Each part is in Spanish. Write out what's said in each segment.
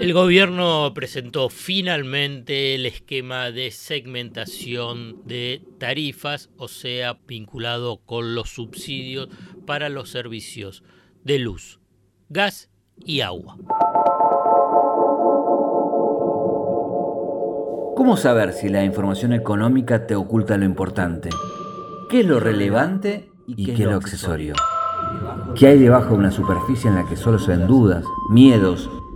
El gobierno presentó finalmente el esquema de segmentación de tarifas, o sea, vinculado con los subsidios para los servicios de luz, gas y agua. ¿Cómo saber si la información económica te oculta lo importante? ¿Qué es lo relevante y qué es lo accesorio? ¿Qué hay debajo de una superficie en la que solo se ven dudas, miedos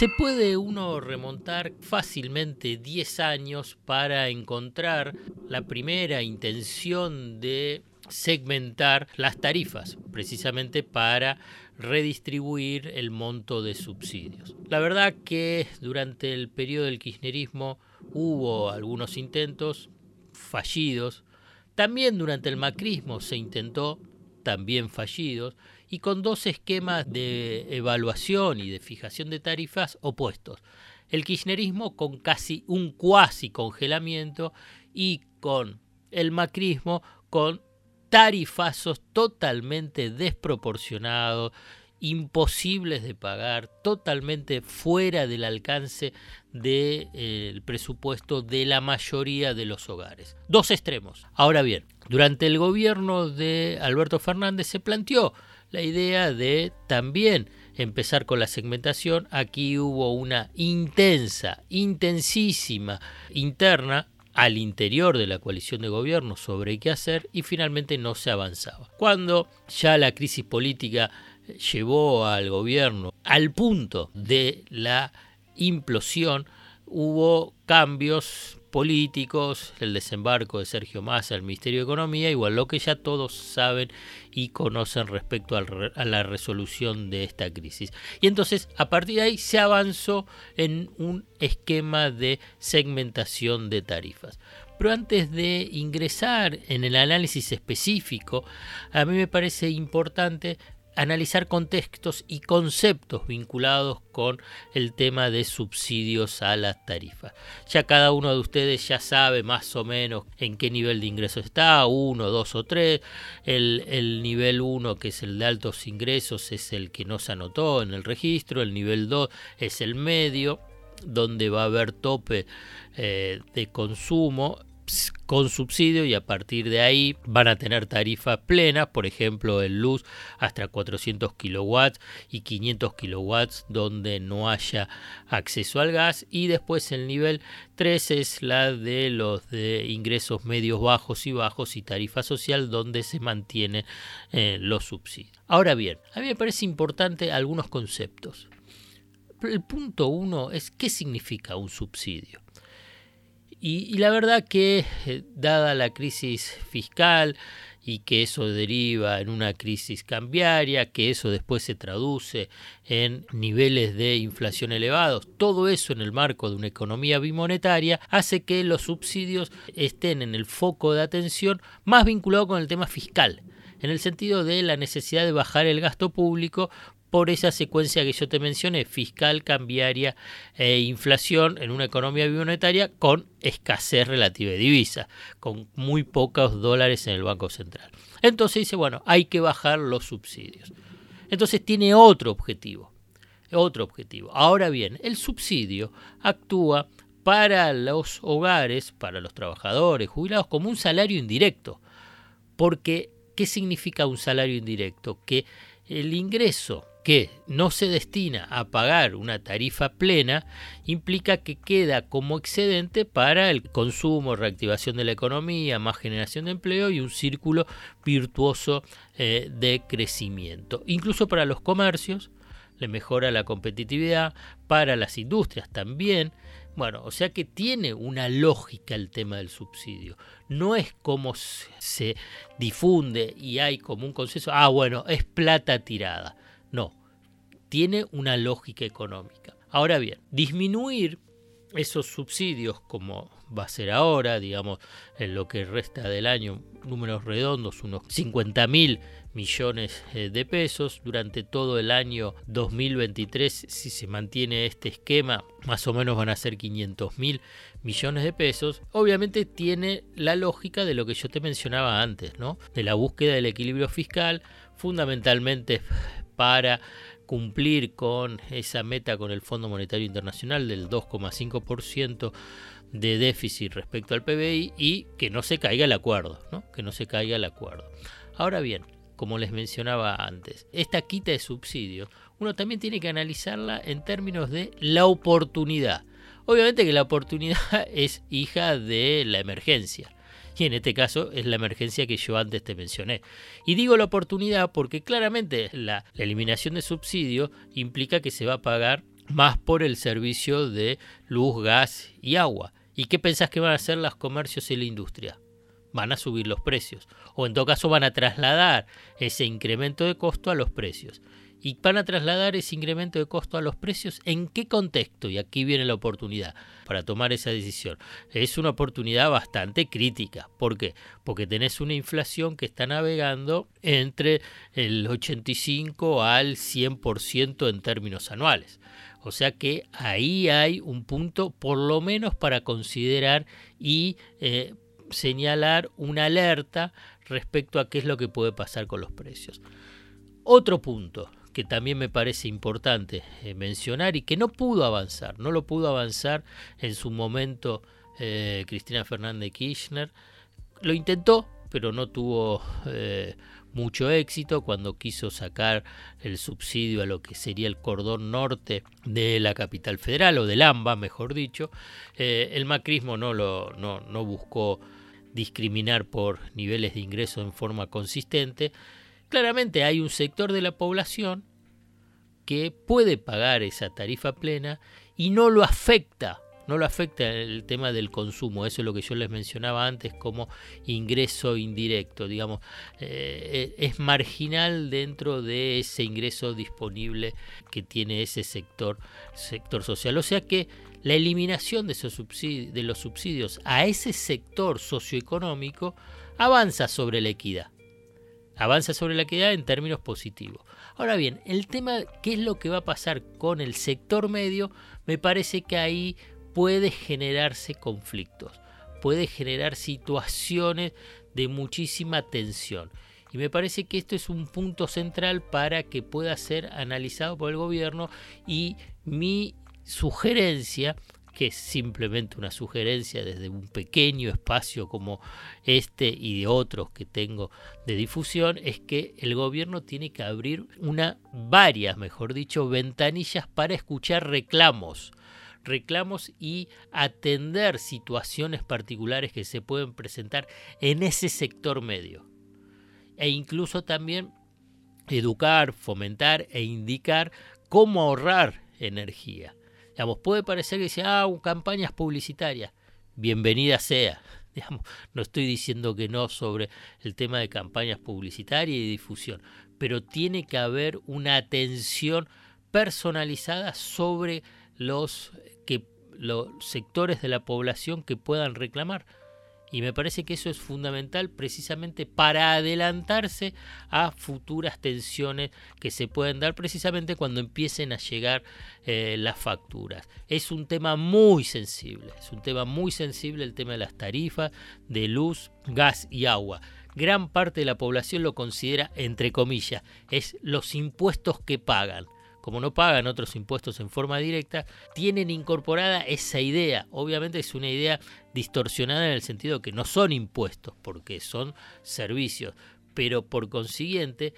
Se puede uno remontar fácilmente 10 años para encontrar la primera intención de segmentar las tarifas, precisamente para redistribuir el monto de subsidios. La verdad que durante el periodo del kirchnerismo hubo algunos intentos fallidos, también durante el macrismo se intentó, también fallidos, y con dos esquemas de evaluación y de fijación de tarifas opuestos. El kirchnerismo con casi un cuasi congelamiento y con el macrismo con tarifazos totalmente desproporcionados, imposibles de pagar, totalmente fuera del alcance del eh, presupuesto de la mayoría de los hogares. Dos extremos. Ahora bien, durante el gobierno de Alberto Fernández se planteó la idea de también empezar con la segmentación. Aquí hubo una intensa, intensísima interna al interior de la coalición de gobierno sobre qué hacer y finalmente no se avanzaba. Cuando ya la crisis política llevó al gobierno al punto de la implosión, hubo cambios políticos, el desembarco de Sergio Massa al Ministerio de Economía, igual lo que ya todos saben y conocen respecto a la resolución de esta crisis. Y entonces, a partir de ahí se avanzó en un esquema de segmentación de tarifas. Pero antes de ingresar en el análisis específico, a mí me parece importante analizar contextos y conceptos vinculados con el tema de subsidios a las tarifas. Ya cada uno de ustedes ya sabe más o menos en qué nivel de ingresos está, uno, dos o tres. El, el nivel 1, que es el de altos ingresos, es el que no se anotó en el registro. El nivel 2 es el medio donde va a haber tope eh, de consumo con subsidio y a partir de ahí van a tener tarifas plenas, por ejemplo en luz hasta 400 kilowatts y 500 kilowatts donde no haya acceso al gas y después el nivel 3 es la de los de ingresos medios bajos y bajos y tarifa social donde se mantienen eh, los subsidios. Ahora bien, a mí me parece importante algunos conceptos. El punto uno es qué significa un subsidio. Y, la verdad que, eh, dada la crisis fiscal y que eso deriva en una crisis cambiaria, que eso después se traduce en niveles de inflación elevados, todo eso en el marco de una economía bimonetaria, hace que los subsidios estén en el foco de atención más vinculado con el tema fiscal en el sentido de la necesidad de bajar el gasto público por esa secuencia que yo te mencioné, fiscal, cambiaria e inflación en una economía bimonetaria con escasez relativa de divisa, con muy pocos dólares en el Banco Central. Entonces dice, bueno, hay que bajar los subsidios. Entonces tiene otro objetivo, otro objetivo. Ahora bien, el subsidio actúa para los hogares, para los trabajadores jubilados, como un salario indirecto. Porque, ¿qué significa un salario indirecto? Que el ingreso que no se destina a pagar una tarifa plena implica que queda como excedente para el consumo, reactivación de la economía, más generación de empleo y un círculo virtuoso eh, de crecimiento. Incluso para los comercios le mejora la competitividad, para las industrias también. Bueno, o sea que tiene una lógica el tema del subsidio. No es como se difunde y hay como un consenso, ah, bueno, es plata tirada no, tiene una lógica económica. Ahora bien, disminuir esos subsidios como va a ser ahora, digamos, en lo que resta del año, números redondos, unos 50 mil millones eh, de pesos. Durante todo el año 2023, si se mantiene este esquema, más o menos van a ser 500 mil millones de pesos. Obviamente tiene la lógica de lo que yo te mencionaba antes, ¿no? De la búsqueda del equilibrio fiscal, fundamentalmente para cumplir con esa meta con el Fondo Monetario Internacional del 2,5% de déficit respecto al PBI y que no se caiga el acuerdo, ¿no? que no se caiga el acuerdo. Ahora bien, como les mencionaba antes, esta quita de subsidios, uno también tiene que analizarla en términos de la oportunidad. Obviamente que la oportunidad es hija de la emergencia. Y en este caso es la emergencia que yo antes te mencioné. Y digo la oportunidad porque claramente la, eliminación de subsidio implica que se va a pagar más por el servicio de luz, gas y agua. ¿Y qué pensás que van a hacer los comercios y la industria? Van a subir los precios. O en todo caso van a trasladar ese incremento de costo a los precios. ¿Y van a trasladar ese incremento de costo a los precios en qué contexto? Y aquí viene la oportunidad para tomar esa decisión. Es una oportunidad bastante crítica. ¿Por qué? Porque tenés una inflación que está navegando entre el 85 al 100% en términos anuales. O sea que ahí hay un punto por lo menos para considerar y eh, señalar una alerta respecto a qué es lo que puede pasar con los precios. Otro punto que también me parece importante eh, mencionar y que no pudo avanzar, no lo pudo avanzar en su momento eh, Cristina Fernández Kirchner, lo intentó, pero no tuvo mucho éxito cuando quiso sacar el subsidio a lo que sería el cordón norte de la capital federal o del AMBA, mejor dicho. Eh, el macrismo no, lo, no, no buscó discriminar por niveles de ingreso en forma consistente. Claramente hay un sector de la población que puede pagar esa tarifa plena y no lo afecta no lo afecta el tema del consumo, eso es lo que yo les mencionaba antes como ingreso indirecto, digamos, eh, es marginal dentro de ese ingreso disponible que tiene ese sector, sector social. O sea que la eliminación de, esos subsidios, de los subsidios a ese sector socioeconómico avanza sobre la equidad. Avanza sobre la equidad en términos positivos. Ahora bien, el tema, ¿qué es lo que va a pasar con el sector medio? Me parece que ahí puede generarse conflictos, puede generar situaciones de muchísima tensión. Y me parece que esto es un punto central para que pueda ser analizado por el gobierno y mi sugerencia, que es simplemente una sugerencia desde un pequeño espacio como este y de otros que tengo de difusión, es que el gobierno tiene que abrir una, varias, mejor dicho, ventanillas para escuchar reclamos reclamos y atender situaciones particulares que se pueden presentar en ese sector medio. E incluso también educar, fomentar e indicar cómo ahorrar energía. Digamos, puede parecer que sea ah, campañas publicitarias. Bienvenida sea. Digamos, no estoy diciendo que no sobre el tema de campañas publicitarias y difusión, pero tiene que haber una atención personalizada sobre los los sectores de la población que puedan reclamar. Y me parece que eso es fundamental precisamente para adelantarse a futuras tensiones que se pueden dar precisamente cuando empiecen a llegar eh, las facturas. Es un tema muy sensible, es un tema muy sensible el tema de las tarifas de luz, gas y agua. Gran parte de la población lo considera, entre comillas, es los impuestos que pagan como no pagan otros impuestos en forma directa, tienen incorporada esa idea. Obviamente es una idea distorsionada en el sentido que no son impuestos, porque son servicios, pero por consiguiente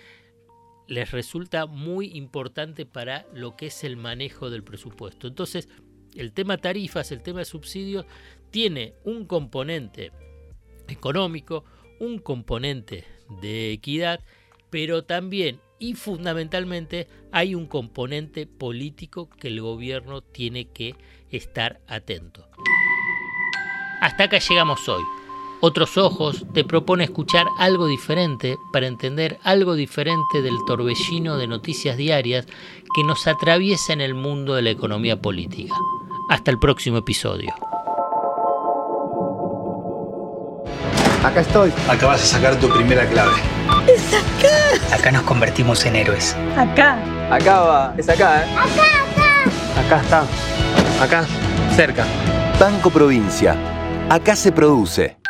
les resulta muy importante para lo que es el manejo del presupuesto. Entonces, el tema tarifas, el tema de subsidios, tiene un componente económico, un componente de equidad, pero también y fundamentalmente hay un componente político que el gobierno tiene que estar atento. Hasta acá llegamos hoy. Otros Ojos te propone escuchar algo diferente para entender algo diferente del torbellino de noticias diarias que nos atraviesa en el mundo de la economía política. Hasta el próximo episodio. Acá estoy. Acá vas a sacar tu primera clave. ¡Es acá! Acá nos convertimos en héroes. Acá. Acá va. Es acá, ¿eh? Acá, acá. Acá está. Acá. Cerca. Banco Provincia. Acá se produce.